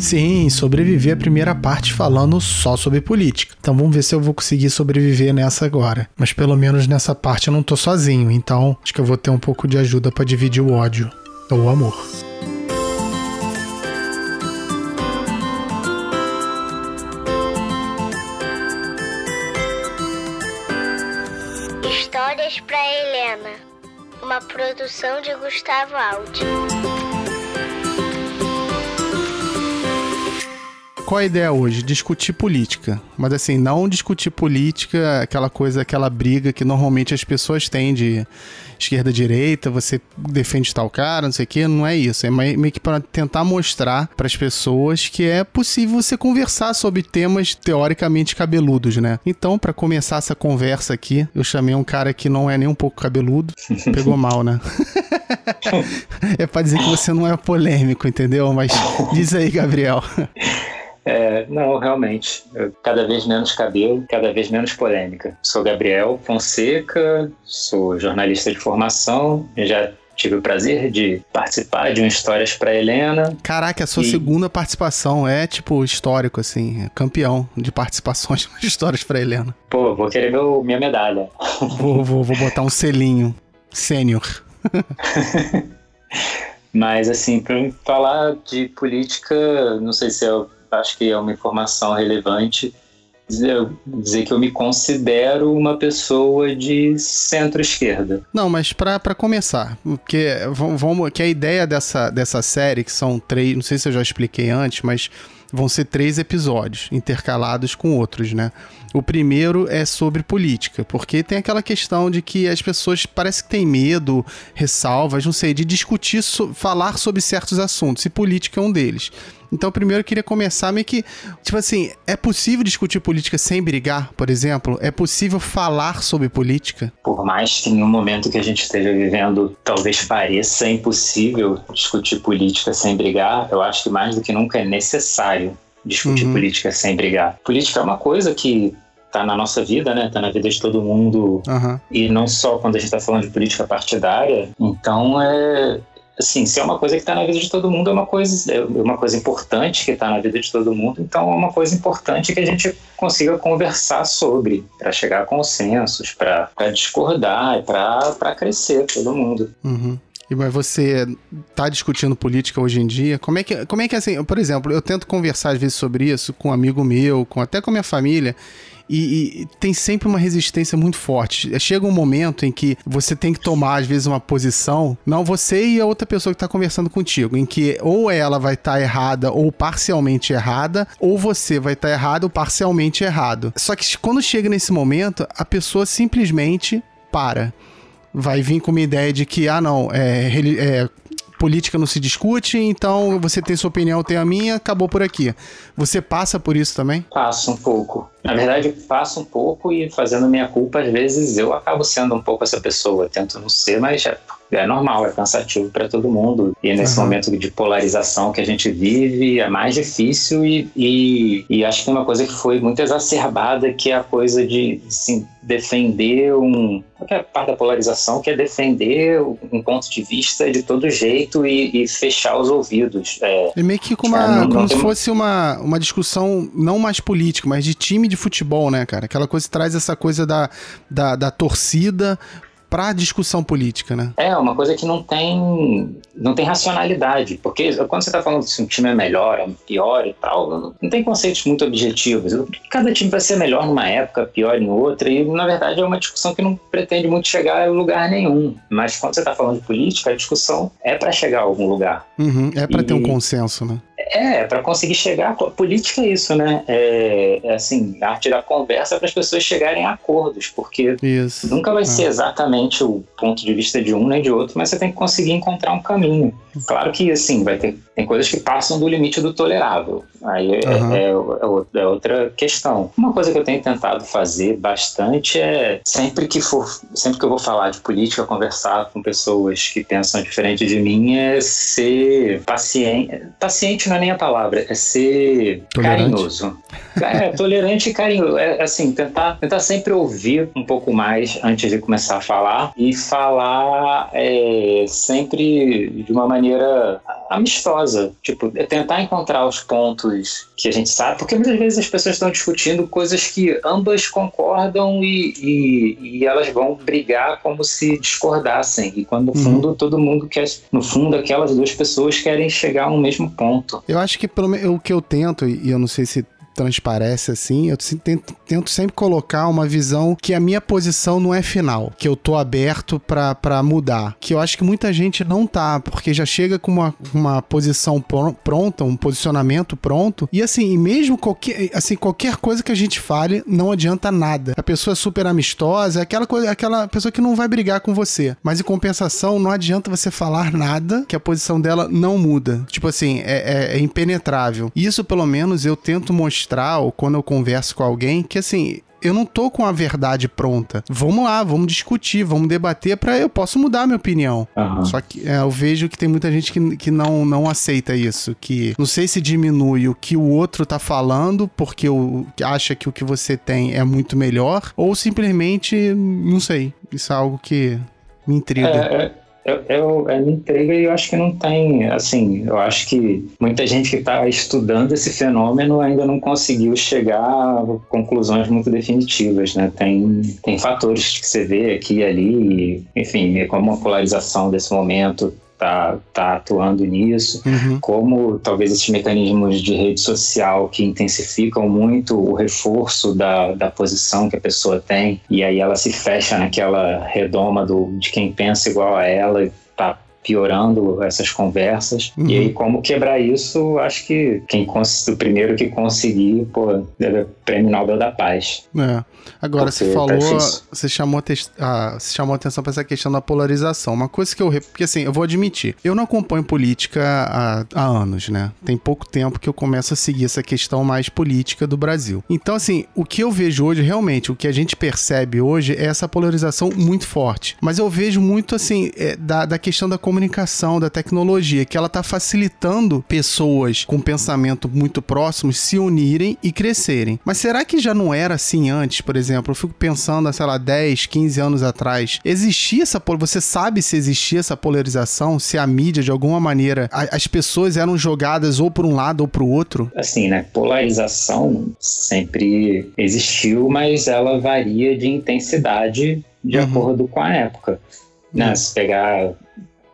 Sim, sobreviver a primeira parte falando só sobre política. Então vamos ver se eu vou conseguir sobreviver nessa agora. Mas pelo menos nessa parte eu não tô sozinho, então acho que eu vou ter um pouco de ajuda para dividir o ódio ou o amor. Histórias para Helena, uma produção de Gustavo Aldi. Qual a ideia hoje? Discutir política. Mas assim, não discutir política, aquela coisa, aquela briga que normalmente as pessoas têm de esquerda-direita, você defende tal cara, não sei o que, não é isso. É meio que para tentar mostrar para as pessoas que é possível você conversar sobre temas teoricamente cabeludos, né? Então, para começar essa conversa aqui, eu chamei um cara que não é nem um pouco cabeludo. Pegou mal, né? é para dizer que você não é polêmico, entendeu? Mas diz aí, Gabriel. É, não, realmente. cada vez menos cabelo, cada vez menos polêmica. Sou Gabriel Fonseca, sou jornalista de formação, já tive o prazer de participar de um Histórias para Helena. Caraca, a sua e... segunda participação é tipo histórico, assim, é campeão de participações de Histórias para Helena. Pô, vou querer meu, minha medalha. Vou, vou, vou botar um selinho. Sênior. Mas, assim, para falar de política, não sei se é acho que é uma informação relevante dizer, que eu me considero uma pessoa de centro-esquerda. Não, mas para começar, porque vamos, que a ideia dessa, dessa série, que são três, não sei se eu já expliquei antes, mas vão ser três episódios intercalados com outros, né? O primeiro é sobre política, porque tem aquela questão de que as pessoas parece que têm medo, ressalvas, não sei, de discutir, falar sobre certos assuntos, e política é um deles. Então, primeiro eu queria começar meio que, tipo assim, é possível discutir política sem brigar, por exemplo? É possível falar sobre política? Por mais que no momento que a gente esteja vivendo talvez pareça impossível discutir política sem brigar, eu acho que mais do que nunca é necessário discutir uhum. política sem brigar. Política é uma coisa que tá na nossa vida, né? Tá na vida de todo mundo. Uhum. E não só quando a gente tá falando de política partidária. Então é, assim, se é uma coisa que está na vida de todo mundo, é uma coisa, é uma coisa importante que está na vida de todo mundo, então é uma coisa importante que a gente consiga conversar sobre, para chegar a consensos, para discordar, para crescer todo mundo. Uhum. E mas você está discutindo política hoje em dia? Como é que, como é que assim, por exemplo, eu tento conversar às vezes sobre isso com um amigo meu, com até com minha família, e, e, tem sempre uma resistência muito forte. Chega um momento em que você tem que tomar, às vezes, uma posição, não você e a outra pessoa que está conversando contigo, em que ou ela vai estar tá errada ou parcialmente errada, ou você vai estar tá errado ou parcialmente errado. Só que quando chega nesse momento, a pessoa simplesmente para vai vir com uma ideia de que, ah, não, é, é, política não se discute, então você tem sua opinião, tenho a minha, acabou por aqui. Você passa por isso também? Passo um pouco. Na verdade, eu passo um pouco e fazendo minha culpa, às vezes eu acabo sendo um pouco essa pessoa. Tento não ser, mas é, é normal, é cansativo para todo mundo. E nesse uhum. momento de polarização que a gente vive, é mais difícil. E, e, e, acho que tem uma coisa que foi muito exacerbada, que é a coisa de assim, defender um. Qualquer parte da polarização, que é defender um ponto de vista de todo jeito e, e fechar os ouvidos. É, é meio que como, uma, não, como se fosse uma, uma discussão não mais política, mas de time de futebol, né, cara? Aquela coisa que traz essa coisa da, da, da torcida para discussão política, né? É, uma coisa que não tem não tem racionalidade, porque quando você está falando se um time é melhor, é pior e tal, não tem conceitos muito objetivos. Cada time vai ser melhor numa época, pior em outra, e na verdade é uma discussão que não pretende muito chegar a lugar nenhum. Mas quando você está falando de política, a discussão é para chegar a algum lugar. Uhum, é para e... ter um consenso, né? É, para conseguir chegar. A política é isso, né? É, é assim, a arte da conversa para as pessoas chegarem a acordos, porque isso. nunca vai é. ser exatamente o ponto de vista de um nem de outro, mas você tem que conseguir encontrar um caminho. Claro que, assim, vai ter tem coisas que passam do limite do tolerável. Aí uhum. é, é, é, outra questão. Uma coisa que eu tenho tentado fazer bastante é sempre que for, sempre que eu vou falar de política, conversar com pessoas que pensam diferente de mim, é ser paciente. Paciente não é nem a palavra, é ser tolerante. carinhoso. É, tolerante e carinhoso. É assim, tentar, tentar sempre ouvir um pouco mais antes de começar a falar e falar é, sempre de uma maneira amistosa. Tipo, é tentar encontrar os pontos que a gente sabe, porque muitas vezes as pessoas estão discutindo coisas que ambas concordam e, e, e elas vão brigar como se discordassem. E quando no uhum. fundo todo mundo quer, no fundo aquelas duas pessoas querem chegar a um mesmo ponto. Eu acho que pelo, o que eu tento, e eu não sei se transparece assim, eu tento, tento, sempre colocar uma visão que a minha posição não é final, que eu tô aberto para mudar. Que eu acho que muita gente não tá, porque já chega com uma, uma posição pronta, um posicionamento pronto. E assim, mesmo qualquer, assim, qualquer coisa que a gente fale, não adianta nada. A pessoa é super amistosa, é aquela, coisa, aquela pessoa que não vai brigar com você. Mas em compensação, não adianta você falar nada que a posição dela não muda. Tipo assim, é, é, é impenetrável. Isso, pelo menos, eu tento mostrar ou quando eu converso com alguém, que assim, eu não tô com a verdade pronta. Vamos lá, vamos discutir, vamos debater para eu posso mudar a minha opinião. Uhum. Só que é, eu vejo que tem muita gente que, que não, não aceita isso, que não sei se diminui o que o outro tá falando porque o, acha que o que você tem é muito melhor ou simplesmente não sei. Isso é algo que me intriga. É, é eu, eu, é me entrega e eu acho que não tem, assim, eu acho que muita gente que está estudando esse fenômeno ainda não conseguiu chegar a conclusões muito definitivas, né? Tem, tem fatores que você vê aqui e ali, enfim, como a polarização desse momento tá, tá atuando nisso, uhum. como talvez esses mecanismos de rede social que intensificam muito o reforço da, da posição que a pessoa tem, e aí ela se fecha naquela redoma do, de quem pensa igual a ela e tá piorando essas conversas. Uhum. E aí, como quebrar isso, acho que quem o primeiro que conseguir, pô, é prêmio Nobel da Paz. É. Agora, você falou, você chamou, a, você chamou atenção para essa questão da polarização. Uma coisa que eu. Porque assim, eu vou admitir, eu não acompanho política há, há anos, né? Tem pouco tempo que eu começo a seguir essa questão mais política do Brasil. Então, assim, o que eu vejo hoje, realmente, o que a gente percebe hoje é essa polarização muito forte. Mas eu vejo muito, assim, é, da, da questão da comunicação, da tecnologia, que ela tá facilitando pessoas com pensamento muito próximos se unirem e crescerem. Mas será que já não era assim antes? Por exemplo, eu fico pensando, sei lá, 10, 15 anos atrás, existia essa você sabe se existia essa polarização, se a mídia de alguma maneira a, as pessoas eram jogadas ou por um lado ou para o outro? Assim, né? Polarização sempre existiu, mas ela varia de intensidade de uhum. acordo com a época. Né? Uhum. Se pegar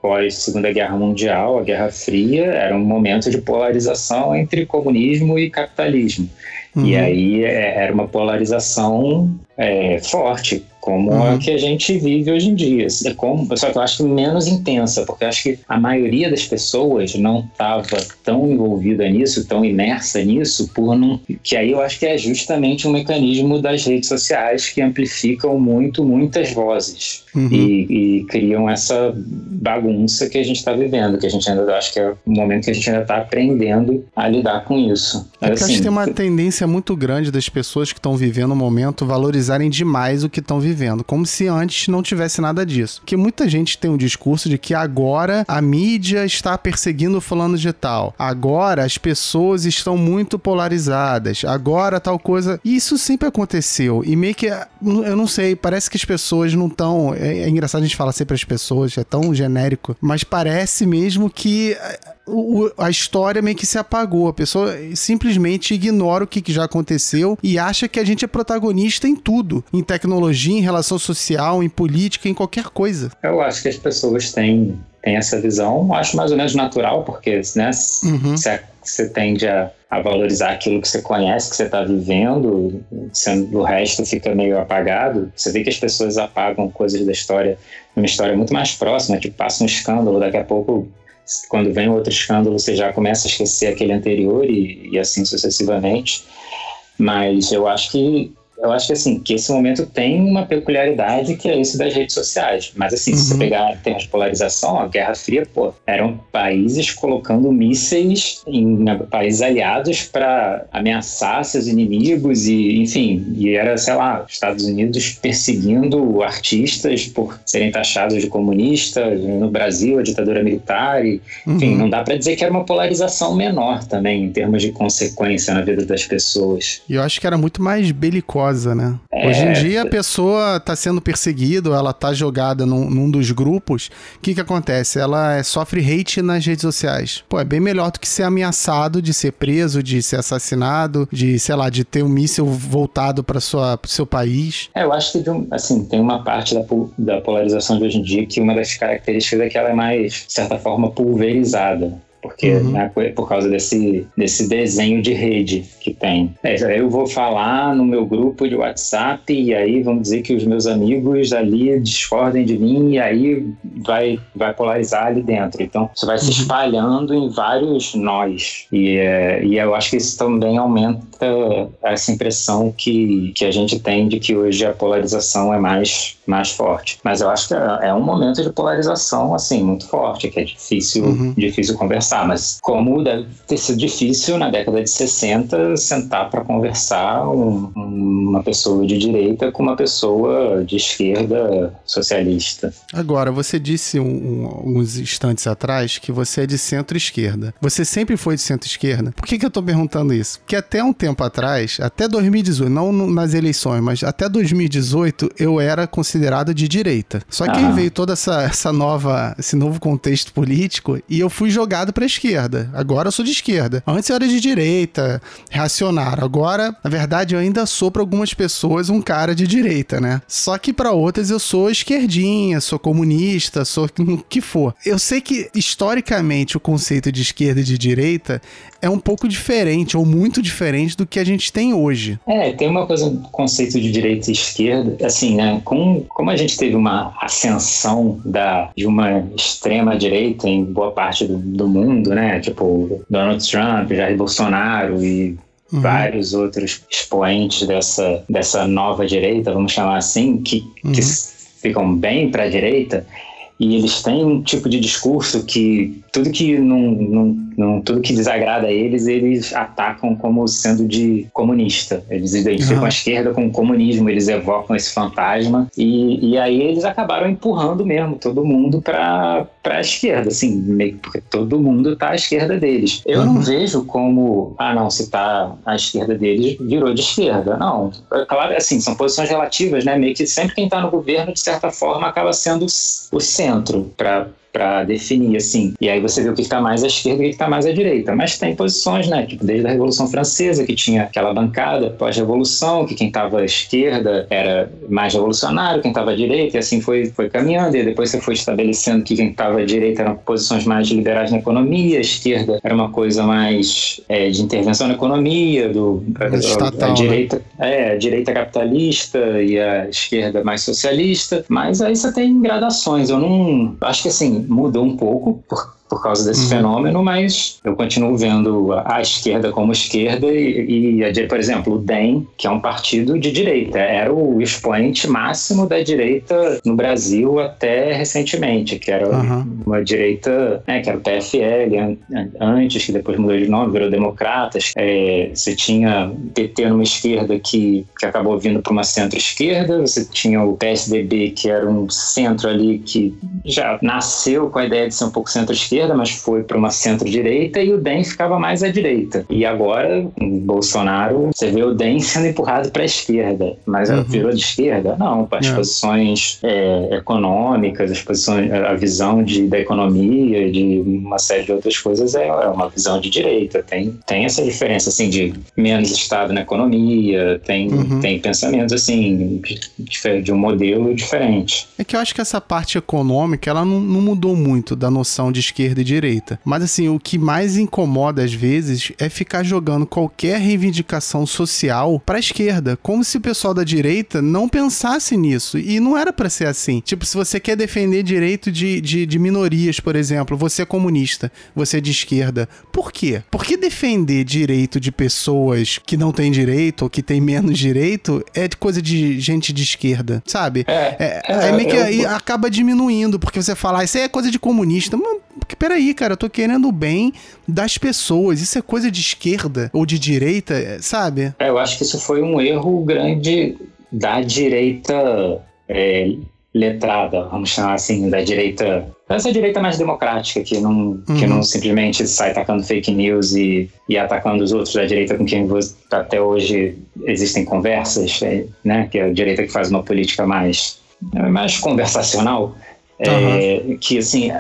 pós Segunda Guerra Mundial, a Guerra Fria, era um momento de polarização entre comunismo e capitalismo. Uhum. E aí é, era uma polarização é, forte como uhum. a que a gente vive hoje em dia. É como, só que eu acho que menos intensa, porque eu acho que a maioria das pessoas não estava tão envolvida nisso, tão imersa nisso, por não. Que aí eu acho que é justamente um mecanismo das redes sociais que amplificam muito, muitas vozes uhum. e, e, criam essa bagunça que a gente está vivendo, que a gente ainda acho que é o momento que a gente ainda está aprendendo a lidar com isso. Mas, é assim, acho que tem uma tendência muito grande das pessoas que estão vivendo o momento valorizarem demais o que estão vivendo vivendo, como se antes não tivesse nada disso. Porque muita gente tem um discurso de que agora a mídia está perseguindo o fulano de tal, agora as pessoas estão muito polarizadas, agora tal coisa. E isso sempre aconteceu. E meio que, eu não sei, parece que as pessoas não estão. É, é engraçado a gente falar sempre as pessoas, é tão genérico, mas parece mesmo que o, a história meio que se apagou. A pessoa simplesmente ignora o que, que já aconteceu e acha que a gente é protagonista em tudo. Em tecnologia, em relação social, em política, em qualquer coisa. Eu acho que as pessoas têm, têm essa visão. Acho mais ou menos natural, porque né, uhum. você, você tende a, a valorizar aquilo que você conhece, que você está vivendo, sendo, o resto fica meio apagado. Você vê que as pessoas apagam coisas da história, uma história muito mais próxima, tipo, passa um escândalo, daqui a pouco quando vem outro escândalo, você já começa a esquecer aquele anterior e, e assim sucessivamente. Mas eu acho que eu acho que assim, que esse momento tem uma peculiaridade que é isso das redes sociais. Mas assim, uhum. se você uhum. pegar em termos de polarização, a Guerra Fria, pô, eram países colocando mísseis em países aliados para ameaçar seus inimigos e, enfim, e era, sei lá, Estados Unidos perseguindo artistas por serem taxados de comunistas, no Brasil a ditadura militar, e, enfim, uhum. não dá para dizer que era uma polarização menor também em termos de consequência na vida das pessoas. E eu acho que era muito mais belicótica perigosa, né? É... Hoje em dia a pessoa tá sendo perseguida, ela tá jogada num, num dos grupos. O que que acontece? Ela é, sofre hate nas redes sociais. Pô, é bem melhor do que ser ameaçado de ser preso, de ser assassinado, de, sei lá, de ter um míssil voltado para sua pro seu país. É, eu acho que assim, tem uma parte da, da polarização de hoje em dia que uma das características é que ela é mais, de certa forma, pulverizada porque uhum. né, por causa desse, desse desenho de rede que tem. É, eu vou falar no meu grupo de WhatsApp e aí vamos dizer que os meus amigos ali discordem de mim e aí vai, vai polarizar ali dentro. Então, isso vai se uhum. espalhando em vários nós. E, é, e eu acho que isso também aumenta essa impressão que, que a gente tem de que hoje a polarização é mais, mais forte. Mas eu acho que é, é um momento de polarização, assim, muito forte, que é difícil, uhum. difícil conversar conversar, mas como deve ter sido difícil na década de 60 sentar para conversar um, uma pessoa de direita com uma pessoa de esquerda socialista. Agora, você disse um, um, uns instantes atrás que você é de centro-esquerda. Você sempre foi de centro-esquerda? Por que, que eu estou perguntando isso? Porque até um tempo atrás, até 2018, não nas eleições, mas até 2018, eu era considerado de direita. Só que aí veio toda essa, essa nova, esse novo contexto político e eu fui jogado para esquerda. Agora eu sou de esquerda. Antes eu era de direita, reacionário. Agora, na verdade, eu ainda sou para algumas pessoas um cara de direita, né? Só que para outras eu sou esquerdinha, sou comunista, sou o que for. Eu sei que historicamente o conceito de esquerda e de direita é um pouco diferente ou muito diferente do que a gente tem hoje. É, tem uma coisa, conceito de direita e esquerda, assim, né? Com, como a gente teve uma ascensão da, de uma extrema direita em boa parte do, do mundo mundo, né? Tipo, Donald Trump, Jair Bolsonaro e Uhum. vários outros expoentes dessa, dessa nova direita, vamos chamar assim, que, uhum. que ficam bem para a direita, e eles têm um tipo de discurso que tudo que não, não, não, tudo que desagrada a eles, eles atacam como sendo de comunista. Eles identificam uhum. a esquerda com o comunismo, eles evocam esse fantasma e, e aí eles acabaram empurrando mesmo todo mundo para para a esquerda, assim, meio porque todo mundo está à esquerda deles. Eu uhum. não vejo como, ah, não, se está à esquerda deles, virou de esquerda. Não, é claro, assim, são posições relativas, né? Meio que sempre quem está no governo, de certa forma, acaba sendo o centro para para definir, assim. E aí você vê o que está mais à esquerda e o que está mais à direita. Mas tem posições, né? Tipo, desde a Revolução Francesa, que tinha aquela bancada pós-revolução, que quem estava à esquerda era mais revolucionário, quem estava à direita, e assim foi, foi caminhando. E depois você foi estabelecendo que quem estava à direita eram posições mais liberais na economia, a esquerda era uma coisa mais é, de intervenção na economia, do, a, a, a, direita, né? é, a direita capitalista e a esquerda mais socialista. Mas aí você tem gradações. Eu não. Acho que assim, mudou um pouco, causa desse uhum. fenômeno, mas eu continuo vendo a, esquerda como esquerda e, e a, por exemplo, o DEM, que é um partido de direita, era o expoente máximo da direita no Brasil até recentemente, que era uhum. uma direita, né, que era o PFL antes, que depois mudou de nome, virou Democratas. É, você tinha PT numa esquerda que, que acabou vindo para uma centro-esquerda, você tinha o PSDB, que era um centro ali que já nasceu com a ideia de ser um pouco centro-esquerda esquerda, mas foi para uma centro-direita e o DEM ficava mais à direita. E agora, Bolsonaro, você vê o DEM sendo empurrado para a esquerda, mas uhum. virou de esquerda? Não, as é. posições é, econômicas, as posições, a visão de, da economia, de uma série de outras coisas é, é uma visão de direita. Tem, tem essa diferença, assim, de menos Estado na economia, tem, uhum. tem pensamentos, assim, de, de um modelo diferente. É que eu acho que essa parte econômica, ela não, não mudou muito da noção de esquerda esquerda e direita. Mas assim, o que mais incomoda às vezes é ficar jogando qualquer reivindicação social para a esquerda, como se o pessoal da direita não pensasse nisso. E não era para ser assim. Tipo, se você quer defender direito de, de, de, minorias, por exemplo, você é comunista, você é de esquerda. Por quê? Por que defender direito de pessoas que não têm direito ou que têm menos direito é coisa de gente de esquerda, sabe? É, é, é, é meio que eu... aí acaba diminuindo, porque você fala, ah, isso aí é coisa de comunista. Mas, peraí, cara, eu tô querendo o bem das pessoas. Isso é coisa de esquerda ou de direita, sabe? É, eu acho que isso foi um erro grande da direita é, letrada, vamos chamar assim, da direita Essa direita mais democrática, que não, uhum. que não simplesmente sai atacando fake news e, e atacando os outros da direita com quem você, até hoje existem conversas, é, né? Que é a direita que faz uma política mais, mais conversacional. Uhum. É, que, assim,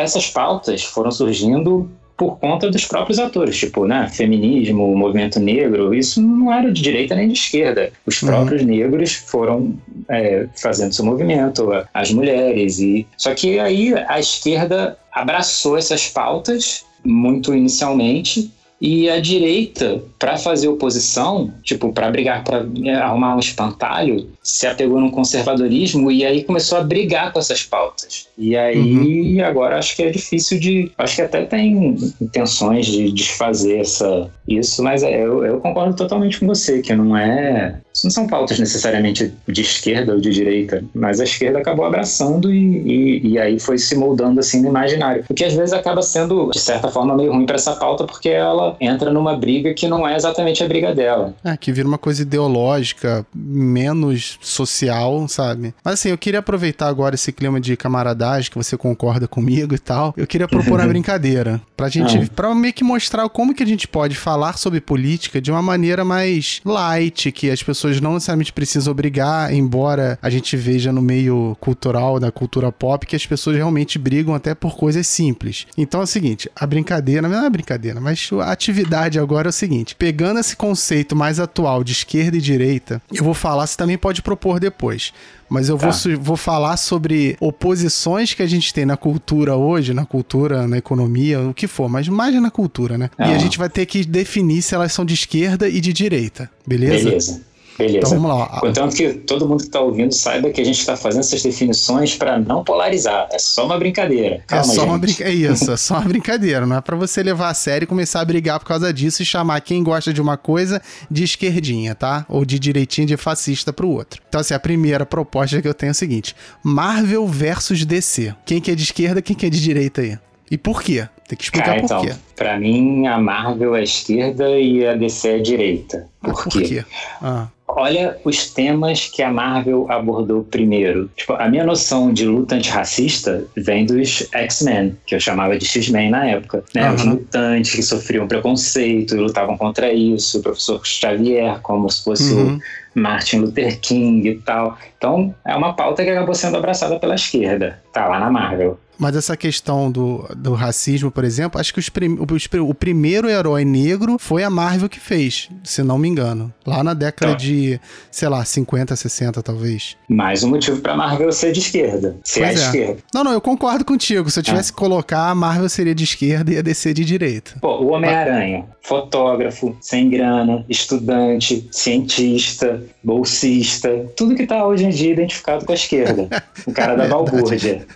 essas pautas foram surgindo por conta dos próprios atores, tipo, né, feminismo, movimento negro, isso não era de direita nem de esquerda. Os uhum. próprios uhum. negros foram é, fazendo seu movimento, as mulheres, e só que aí a esquerda abraçou essas pautas muito inicialmente e a direita, para fazer oposição, tipo, para brigar, para arrumar um espantalho, se apegou num conservadorismo e aí começou a brigar com essas pautas. E aí, uhum. agora acho que é difícil de. Acho que até tem intenções de desfazer essa, isso, mas é, eu, eu concordo totalmente com você, que não é. Isso não são pautas necessariamente de esquerda ou de direita, mas a esquerda acabou abraçando e, e, e aí foi se moldando assim no imaginário. O que às vezes acaba sendo, de certa forma, meio ruim para essa pauta, porque ela entra numa briga que não é exatamente a briga dela. É, que vira uma coisa ideológica, menos social, sabe? Mas assim, eu queria aproveitar agora esse clima de camaradagem, que você concorda comigo e tal. Eu queria propor uma brincadeira. Pra gente, ah. pra meio que mostrar como que a gente pode falar sobre política de uma maneira mais light, que as pessoas não necessariamente precisam obrigar, embora a gente veja no meio cultural, da cultura pop, que as pessoas realmente brigam até por coisas simples. Então é o seguinte, a brincadeira, não é brincadeira, mas a atividade agora é o seguinte, pegando esse conceito mais atual de esquerda e direita, eu vou falar, você também pode propor depois mas eu tá. vou, vou falar sobre oposições que a gente tem na cultura hoje, na cultura, na economia, o que for, mas mais na cultura, né? Ah. E a gente vai ter que definir se elas são de esquerda e de direita, beleza? Beleza. Beleza. Então vamos lá. Contanto que todo mundo que está ouvindo saiba que a gente está fazendo essas definições para não polarizar. É só uma brincadeira. É Calma, é só gente. uma brincadeira. É isso, é só uma brincadeira. Não é para você levar a sério e começar a brigar por causa disso e chamar quem gosta de uma coisa de esquerdinha, tá? Ou de direitinha de fascista pro outro. Então, assim, a primeira proposta que eu tenho é o seguinte: Marvel versus DC. Quem que é de esquerda, quem que é de direita aí? E por quê? Tem que explicar por então, quê. Pra mim, a Marvel é esquerda e a DC é direita. Por, por quê? quê? Ah. Olha os temas que a Marvel abordou primeiro. Tipo, a minha noção de luta antirracista vem dos X-Men, que eu chamava de X-Men na época. Né? Uhum. Os mutantes que sofriam preconceito e lutavam contra isso, o professor Xavier, como se fosse uhum. o Martin Luther King e tal. Então, é uma pauta que acabou sendo abraçada pela esquerda. Tá lá na Marvel. Mas essa questão do, do racismo, por exemplo, acho que os prim, o, o, primeiro herói negro foi a Marvel que fez, se não me engano. Lá na década tá. de, sei lá, 50, 60 talvez. Mais um motivo pra Marvel ser de esquerda. Ser pois a é. esquerda. Não, não, eu concordo contigo. Se eu tivesse ah. que colocar, a Marvel seria de esquerda e a DC de direita. Pô, o Homem-Aranha, fotógrafo, sem grana, estudante, cientista, bolsista, tudo que tá hoje em dia identificado com a esquerda. o cara da balbúrdia.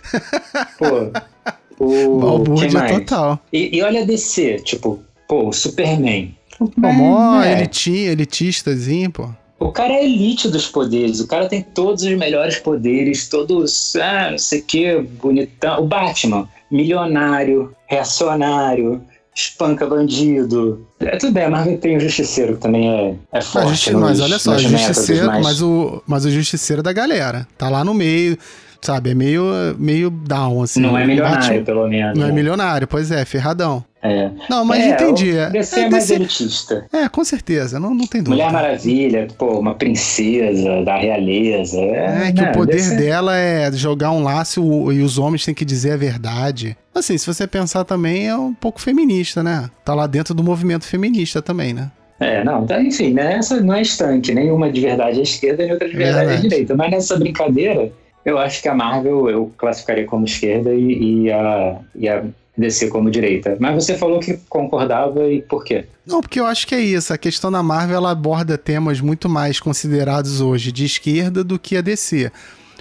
Pô, o. Balbúrdia total. E, e olha a DC, tipo, pô, o Superman. Pô, mó é. eliti, elitistazinho, pô. O cara é elite dos poderes, o cara tem todos os melhores poderes, todos, ah, não sei o que, bonitão. O Batman, milionário, reacionário, espanca bandido. É tudo bem, a Marvel tem o Justiceiro, que também é, é forte. Mas, nos, mas olha só, o Justiceiro, mas... mas... o, mas o Justiceiro é da galera. Tá lá no meio, sabe? É meio, meio down, assim. Não é milionário, pelo menos. Não é né? milionário, pois é, ferradão. É. Não, mas é, entendi. O DC é, é mais DC... elitista. É, com certeza, não, não tem dúvida. Mulher Maravilha, pô, uma princesa da realeza. É, é que o poder DC... dela é jogar um laço e os homens têm que dizer a verdade. Assim, se você pensar também, é um pouco feminista, né? Tá lá dentro do movimento feminista também, né? É, não, tá, enfim, né? Essa não é estanque, nenhuma de verdade é esquerda e outra de verdade, verdade. é direita. Mas nessa brincadeira, eu acho que a Marvel eu classificaria como esquerda e, e, a, e a DC como direita. Mas você falou que concordava e por quê? Não, porque eu acho que é isso. A questão da Marvel ela aborda temas muito mais considerados hoje de esquerda do que a DC.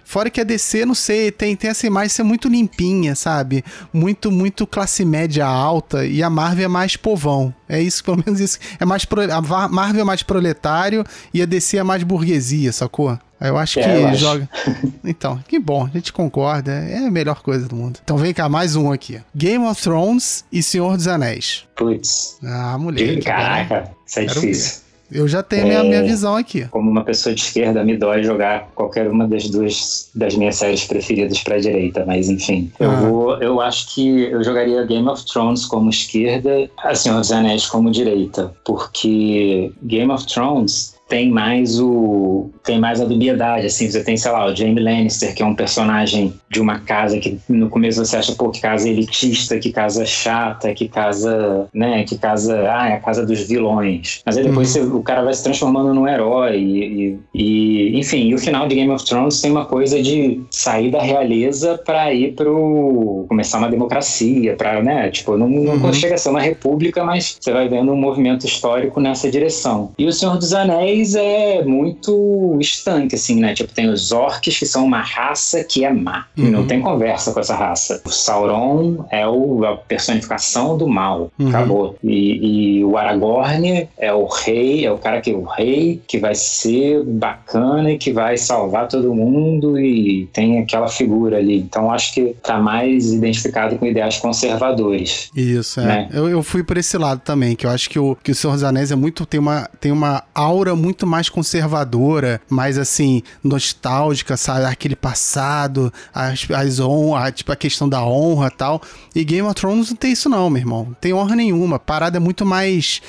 Fora que a DC, não sei, tem, tem essa imagem de ser muito limpinha, sabe? Muito, muito classe média alta. E a Marvel é mais povão. É isso, pelo menos isso. É mais pro, a Marvel é mais proletário e a DC é mais burguesia, sacou? Eu acho é, que eu joga. Acho. Então, que bom, a gente concorda. É a melhor coisa do mundo. Então vem cá, mais um aqui: Game of Thrones e Senhor dos Anéis. Putz. Ah, mulher. Caraca, isso é difícil. Eu já tenho a minha, minha visão aqui. Como uma pessoa de esquerda, me dói jogar qualquer uma das duas das minhas séries preferidas pra direita, mas enfim. Eu ah. vou. Eu acho que eu jogaria Game of Thrones como esquerda, assim, Os Anéis como direita. Porque Game of Thrones tem mais o tem mais a dubiedade, assim, você tem, sei lá, o Jaime Lannister, que é um personagem de uma casa que no começo você acha, pô, que casa elitista, que casa chata, que casa, né, que casa, ah, é a casa dos vilões. Mas aí depois uhum. você, o cara vai se transformando num herói e, e, enfim, e o final de Game of Thrones tem uma coisa de sair da realeza para ir pro começar uma democracia, para, né, tipo, não, não uhum. chega a ser uma república, mas você vai vendo um movimento histórico nessa direção. E o Senhor dos Anéis é muito estanque, assim, né? Tipo, tem os orcs, que são uma raça que é má. Uhum. Não tem conversa com essa raça. O Sauron é o, a personificação do mal. Uhum. Acabou. E, e, o Aragorn é o rei, é o cara que é o rei, que vai ser bacana e que vai salvar todo mundo e tem aquela figura ali. Então, acho que tá mais identificado com ideais conservadores. Isso, é. Né? Eu, eu fui por esse lado também, que eu acho que o, que o Senhor dos Anéis é muito, tem uma, tem uma aura muito mais conservadora, mais assim, nostálgica, sabe? Aquele passado, as, as honras, tipo a questão da honra e tal. E Game of Thrones não tem isso, não, meu irmão. Não tem honra nenhuma. A parada é muito mais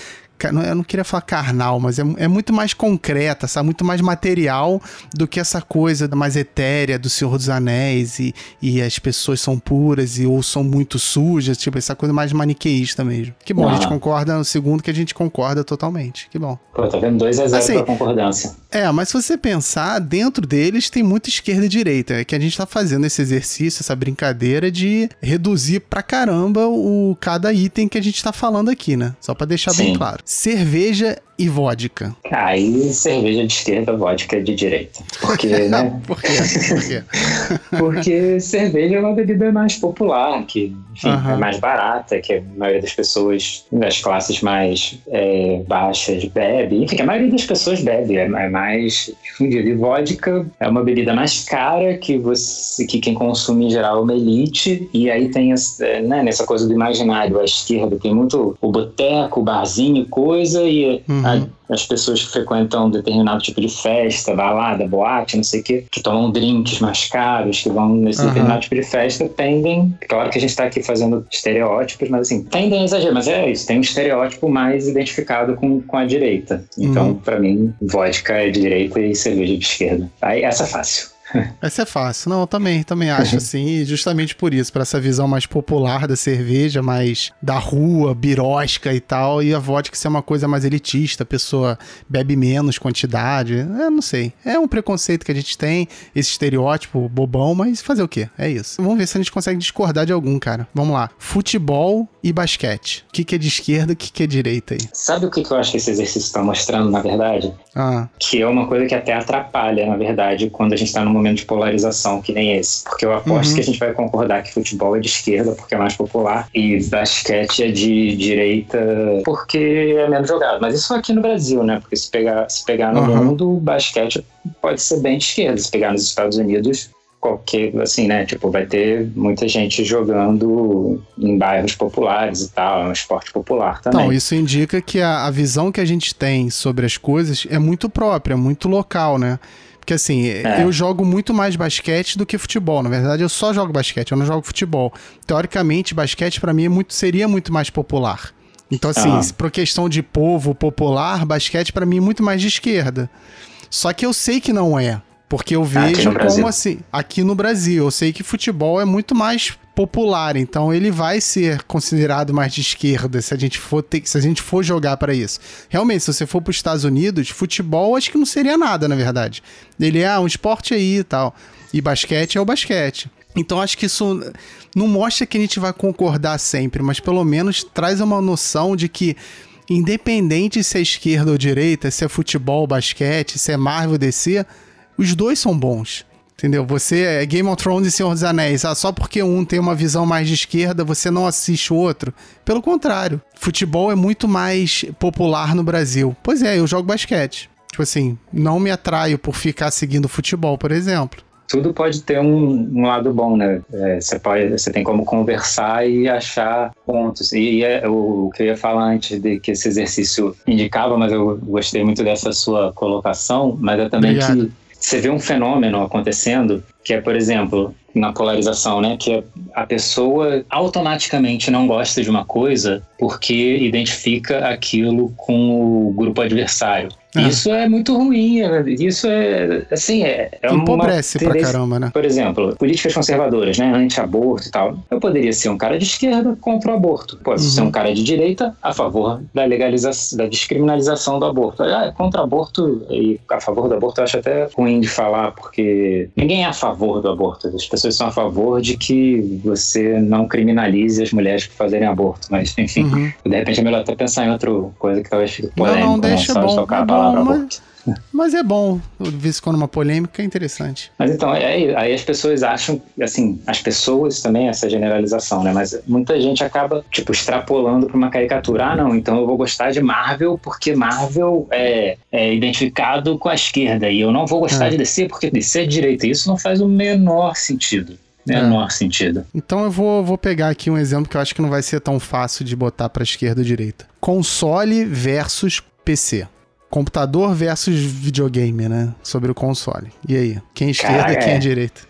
eu não queria falar carnal, mas é, é, muito mais concreta, sabe? Muito mais material do que essa coisa mais etérea do Senhor dos Anéis e, e as pessoas são puras e ou são muito sujas, tipo, essa coisa mais maniqueísta mesmo. Que bom, ah. a gente concorda no segundo que a gente concorda totalmente. Que bom. Pô, tá vendo? Dois a zero assim, pra concordância. É, mas se você pensar, dentro deles tem muito esquerda e direita. É que a gente tá fazendo esse exercício, essa brincadeira de reduzir pra caramba o cada item que a gente tá falando aqui, né? Só pra deixar Sim. bem claro cerveja e vodka. Aí cerveja de esquerda, vodka de direita. Porque, né? Por quê? Por quê? Porque cerveja é uma bebida mais popular, que enfim, é mais barata, que a maioria das pessoas das classes mais é, baixas bebe. Enfim, a maioria das pessoas bebe, é, é mais difundida. E vodka é uma bebida mais cara que você que quem consome em geral é uma elite. E aí tem essa, é, né, nessa coisa do imaginário, à esquerda tem muito o boteco, o barzinho, coisa, e uhum. A, as pessoas que frequentam determinado tipo de festa, balada, boate, não sei o quê, que tomam drinks mais caros, que vão nesse uhum. determinado tipo de festa, tendem. Claro que a gente está aqui fazendo estereótipos, mas assim, tendem a exagerar. Mas é isso, tem um estereótipo mais identificado com, com a direita. Então, uhum. para mim, vodka é de direita e cerveja de esquerda. Aí essa é fácil. Essa é fácil. Não, eu também, também acho assim, justamente por isso, para essa visão mais popular da cerveja, mais da rua, birosca e tal, e a vodka ser uma coisa mais elitista, a pessoa bebe menos quantidade, é, não sei. É um preconceito que a gente tem, esse estereótipo bobão, mas fazer o quê? É isso. Vamos ver se a gente consegue discordar de algum, cara. Vamos lá. Futebol e basquete. O que, que é de esquerda, o que, que é de direita aí? Sabe o que, que eu acho que esse exercício está mostrando, na verdade? Ah. Que é uma coisa que até atrapalha, na verdade, quando a gente está num momento de polarização que nem esse. Porque eu aposto uhum. que a gente vai concordar que futebol é de esquerda porque é mais popular e basquete é de direita porque é menos jogado. Mas isso aqui no Brasil, né? Porque se pegar, se pegar no uhum. mundo, basquete pode ser bem de esquerda. Se pegar nos Estados Unidos, qualquer, assim, né? Tipo, vai ter muita gente jogando em bairros populares e tal, é um esporte popular também. Então, isso indica que a, a visão que a gente tem sobre as coisas é muito própria, muito local, né? Porque assim, é. eu jogo muito mais basquete do que futebol. Na verdade, eu só jogo basquete, eu não jogo futebol. Teoricamente, basquete para mim é muito, seria muito mais popular. Então, assim, ah. por questão de povo popular, basquete para mim é muito mais de esquerda. Só que eu sei que não é. Porque eu vejo como assim, aqui no Brasil, eu sei que futebol é muito mais popular, então ele vai ser considerado mais de esquerda se a gente for ter, se a gente for jogar para isso. Realmente, se você for para os Estados Unidos, futebol acho que não seria nada, na verdade. Ele é ah, um esporte aí e tal. E basquete é o basquete. Então acho que isso não mostra que a gente vai concordar sempre, mas pelo menos traz uma noção de que independente se é esquerda ou direita, se é futebol, basquete, se é Marvel, DC, os dois são bons. Entendeu? Você é Game of Thrones e Senhor dos Anéis. Ah, só porque um tem uma visão mais de esquerda, você não assiste o outro. Pelo contrário, futebol é muito mais popular no Brasil. Pois é, eu jogo basquete. Tipo assim, não me atraio por ficar seguindo futebol, por exemplo. tudo pode ter um, um lado bom, né? É, você, pode, você tem como conversar e achar pontos. E, e é, o, o, que eu ia falar antes de que esse exercício indicava, mas eu gostei muito dessa sua colocação, mas é também Obrigado. que você vê um fenômeno acontecendo que é, por exemplo, na polarização, né? Que é a pessoa automaticamente não gosta de uma coisa porque identifica aquilo com o grupo adversário. É. Isso é muito ruim, é, isso é, assim, é, é Empobrece uma pra caramba, né? Por exemplo, políticas conservadoras, né, anti-aborto e tal. Eu poderia ser um cara de esquerda contra o aborto. Posso uhum. ser um cara de direita a favor da legalização, da descriminalização do aborto. Ah, contra o aborto e a favor do aborto eu acho até ruim de falar, porque ninguém é a favor do aborto. As pessoas são a favor de que você não criminalize as mulheres por fazerem aborto. Mas, enfim, uhum. de repente é melhor até pensar em outra coisa que talvez fique polêmica. Não, não, deixa não, bom, é palavra bom, mas... Mas é bom, visto quando uma polêmica é interessante. Mas então, aí, aí, as pessoas acham, assim, as pessoas também, essa generalização, né? Mas muita gente acaba, tipo, extrapolando para uma caricatura. Ah, não, então eu vou gostar de Marvel porque Marvel é, é identificado com a esquerda e eu não vou gostar é. de DC porque DC é direita. Isso não faz o menor sentido menor é. sentido. Então eu vou, vou pegar aqui um exemplo que eu acho que não vai ser tão fácil de botar para esquerda ou direita. Console versus PC computador versus videogame, né? Sobre o console. E aí? Quem é esquerda, Cara, quem é, é direita?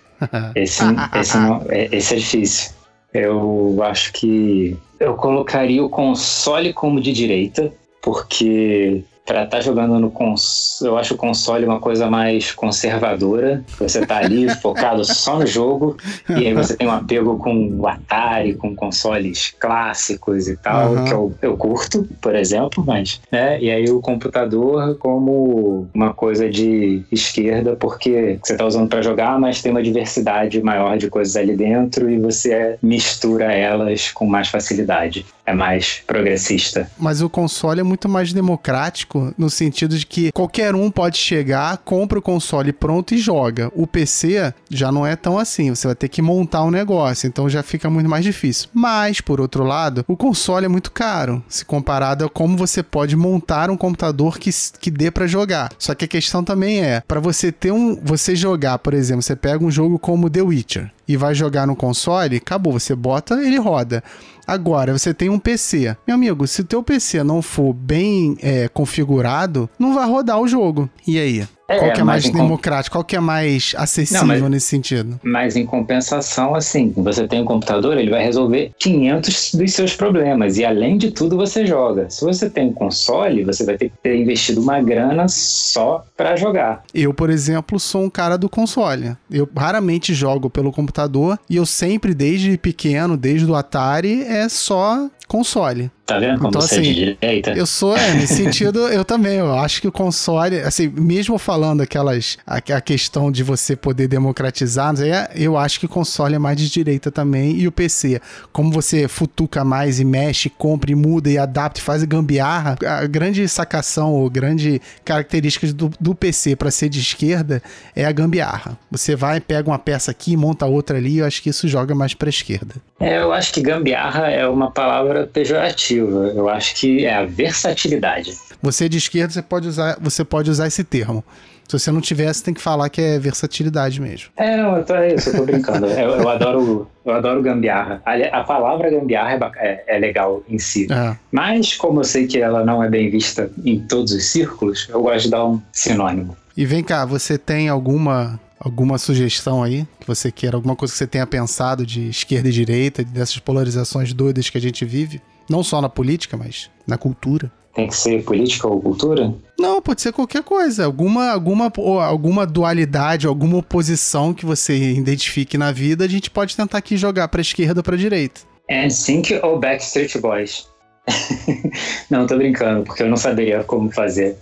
esse, esse, não, é, esse é difícil. Eu acho que eu colocaria o console como de direita, porque para estar tá jogando no console, eu acho o console uma coisa mais conservadora. Você tá ali focado só no jogo e aí você tem um apego com o Atari, com consoles clássicos e tal, uhum. que eu, eu curto, por exemplo, mas, né? E aí o computador como uma coisa de esquerda, porque você tá usando para jogar, mas tem uma diversidade maior de coisas ali dentro e você mistura elas com mais facilidade. É mais progressista. Mas o console é muito mais democrático no sentido de que qualquer um pode chegar, compra o console pronto e joga. O PC já não é tão assim, você vai ter que montar um negócio, então já fica muito mais difícil. Mas, por outro lado, o console é muito caro, se comparado a como você pode montar um computador que, que dê para jogar. Só que a questão também é, para você ter um, você jogar, por exemplo, você pega um jogo como The Witcher e vai jogar no console, acabou, você bota, ele roda. Agora, você tem um PC. Meu amigo, se o teu PC não for bem é, configurado, não vai rodar o jogo. E aí? É, qual que é mais democrático? Qual que é mais acessível não, mas, nesse sentido? Mas em compensação, assim, você tem um computador, ele vai resolver 500 dos seus problemas e além de tudo você joga. Se você tem um console, você vai ter que ter investido uma grana só para jogar. Eu, por exemplo, sou um cara do console. Eu raramente jogo pelo computador e eu sempre, desde pequeno, desde o Atari, é só console. Tá vendo como então, você assim, é de direita? Eu sou, é, nesse sentido, eu também. Eu acho que o console, assim, mesmo falando aquelas. A, a questão de você poder democratizar, eu acho que o console é mais de direita também. E o PC, como você futuca mais e mexe, compra e muda e adapta e faz gambiarra, a grande sacação ou grande característica do, do PC para ser de esquerda é a gambiarra. Você vai, pega uma peça aqui, monta outra ali, eu acho que isso joga mais pra esquerda. É, eu acho que gambiarra é uma palavra pejorativa. Eu acho que é a versatilidade. Você de esquerda, você pode usar, você pode usar esse termo. Se você não tivesse, tem que falar que é versatilidade mesmo. É, não, eu tô, é isso, eu tô brincando. eu, eu, adoro, eu adoro gambiarra. A, a palavra gambiarra é, é, é legal em si. É. Mas, como eu sei que ela não é bem vista em todos os círculos, eu gosto de dar um sinônimo. E vem cá, você tem alguma alguma sugestão aí que você queira, alguma coisa que você tenha pensado de esquerda e direita, dessas polarizações doidas que a gente vive? Não só na política, mas na cultura. Tem que ser política ou cultura? Não, pode ser qualquer coisa. Alguma, alguma, alguma dualidade, alguma oposição que você identifique na vida, a gente pode tentar aqui jogar para esquerda ou para direita. NSYNC ou Backstreet Boys? não, tô brincando, porque eu não saberia como fazer.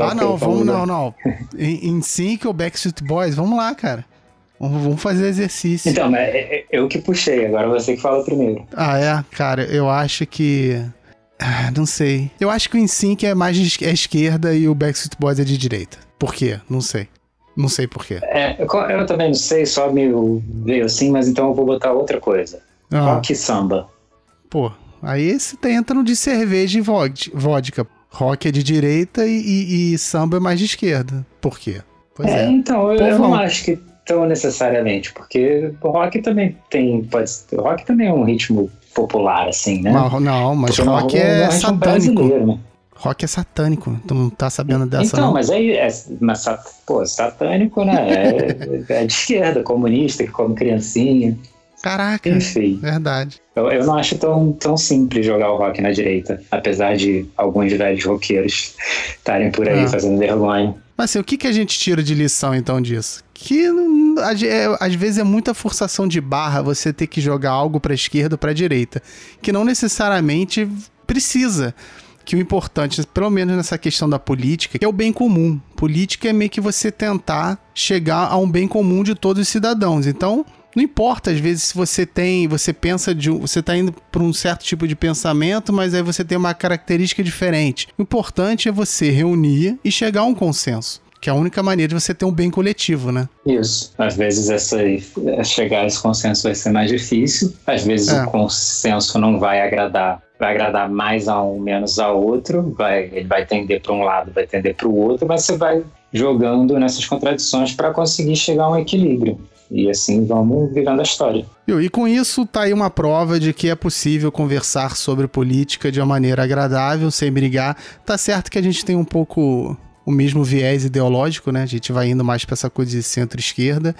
ah, não, vamos, não, não. Em, Sync ou Backstreet Boys, vamos lá, cara. Vamos fazer exercício. Então, mas é, é, eu que puxei, agora você que fala primeiro. Ah, é? Cara, eu acho que. Ah, não sei. Eu acho que o InSync é mais de é esquerda e o Backstreet Boys é de direita. Por quê? Não sei. Não sei por quê. É, eu também não sei, só me veio assim, mas então eu vou botar outra coisa. Ah. Rock samba. Pô, Aí você entra no de cerveja e vodka. Rock é de direita e, e, e samba é mais de esquerda. Por quê? Pois é. é. Então, eu, eu, não acho que tão necessariamente, porque o rock também tem. Pode, o rock também é um ritmo popular, assim, né? Mas, não, mas porque rock é, é satânico. Né? Rock é satânico, tu não tá sabendo dessa Então, não? mas aí, é, mas, pô, satânico, né? É, é de esquerda, comunista, que come criancinha. Caraca, Enfim. verdade. Eu, eu não acho tão, tão simples jogar o rock na direita, apesar de alguns velhos roqueiros estarem por aí é. fazendo vergonha. Mas assim, o que, que a gente tira de lição então disso? Que é, às vezes é muita forçação de barra você ter que jogar algo para esquerda ou para direita, que não necessariamente precisa que o importante, pelo menos nessa questão da política, é o bem comum. Política é meio que você tentar chegar a um bem comum de todos os cidadãos. Então, não importa, às vezes, se você tem, você pensa de. Você tá indo para um certo tipo de pensamento, mas aí você tem uma característica diferente. O importante é você reunir e chegar a um consenso. Que é a única maneira de você ter um bem coletivo, né? Isso. Às vezes essa, chegar a esse consenso vai ser mais difícil. Às vezes é. o consenso não vai agradar vai agradar mais a um, menos a outro, vai, ele vai tender para um lado, vai tender para o outro, mas você vai jogando nessas contradições para conseguir chegar a um equilíbrio. E assim vamos virando a história. E com isso tá aí uma prova de que é possível conversar sobre política de uma maneira agradável, sem brigar. Tá certo que a gente tem um pouco o mesmo viés ideológico, né? A gente vai indo mais para essa coisa de centro-esquerda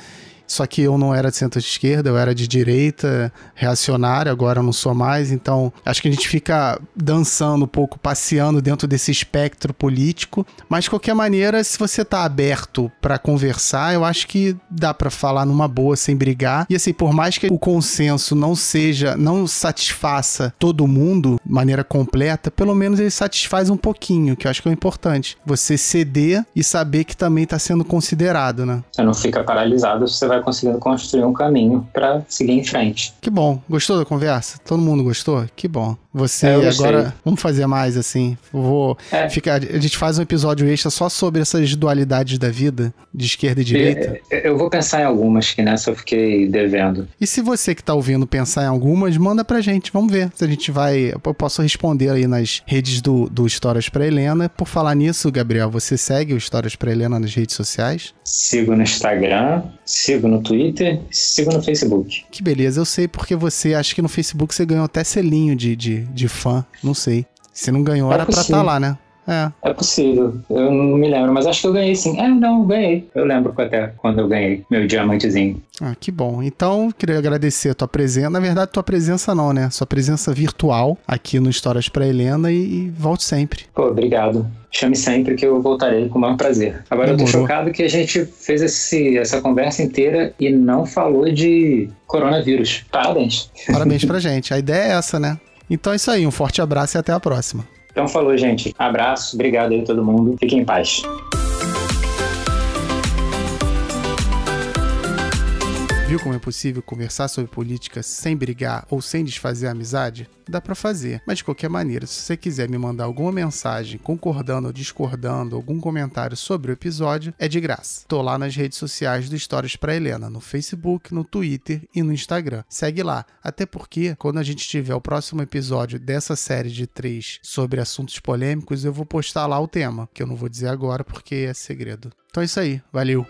só que eu não era de centro-esquerda, eu era de direita, reacionário, agora eu não sou mais. Então, acho que a gente fica dançando um pouco, passeando dentro desse espectro político. Mas, de qualquer maneira, se você tá aberto para conversar, eu acho que dá para falar numa boa, sem brigar. E assim, por mais que o consenso não seja, não satisfaça todo mundo de maneira completa, pelo menos ele satisfaz um pouquinho, que eu acho que é o importante. Você ceder e saber que também tá sendo considerado, né? Você não fica paralisado, você vai conseguindo construir um caminho para seguir em frente. Que bom. Gostou da conversa? Todo mundo gostou? Que bom. Você é, agora. Vamos fazer mais assim. Vou é. ficar. A gente faz um episódio extra só sobre essas dualidades da vida, de esquerda e direita. Eu, vou pensar em algumas que nessa eu fiquei devendo. E se você que tá ouvindo pensar em algumas, manda pra gente. Vamos ver se a gente vai. Eu posso responder aí nas redes do, do Histórias pra Helena. Por falar nisso, Gabriel, você segue o Histórias pra Helena nas redes sociais? Sigo no Instagram, sigo no Twitter, sigo no Facebook. Que beleza, eu sei porque você acha que no Facebook você ganhou até selinho de, de, de fã, não sei. Se não ganhou, é era pra estar tá lá, né? É. é possível. Eu não me lembro, mas acho que eu ganhei sim. É, não, ganhei. Eu lembro até quando eu ganhei meu diamantezinho. Ah, que bom. Então, queria agradecer a tua presença. Na verdade, tua presença não, né? Sua presença virtual aqui no Histórias para Helena e, e volte sempre. Pô, obrigado. Chame sempre que eu voltarei com o maior prazer. Agora Demorou. eu tô chocado que a gente fez esse, essa conversa inteira e não falou de coronavírus. Parabéns. Parabéns pra gente. A ideia é essa, né? Então é isso aí, um forte abraço e até a próxima. Então falou, gente. Abraço, obrigado aí todo mundo. Fiquem em paz. Viu como é possível conversar sobre política sem brigar ou sem desfazer a amizade? Dá para fazer, mas de qualquer maneira, se você quiser me mandar alguma mensagem concordando ou discordando, algum comentário sobre o episódio, é de graça. Tô lá nas redes sociais do Histórias para Helena, no Facebook, no Twitter e no Instagram. Segue lá, até porque quando a gente tiver o próximo episódio dessa série de três sobre assuntos polêmicos, eu vou postar lá o tema, que eu não vou dizer agora porque é segredo. Então é isso aí, valeu!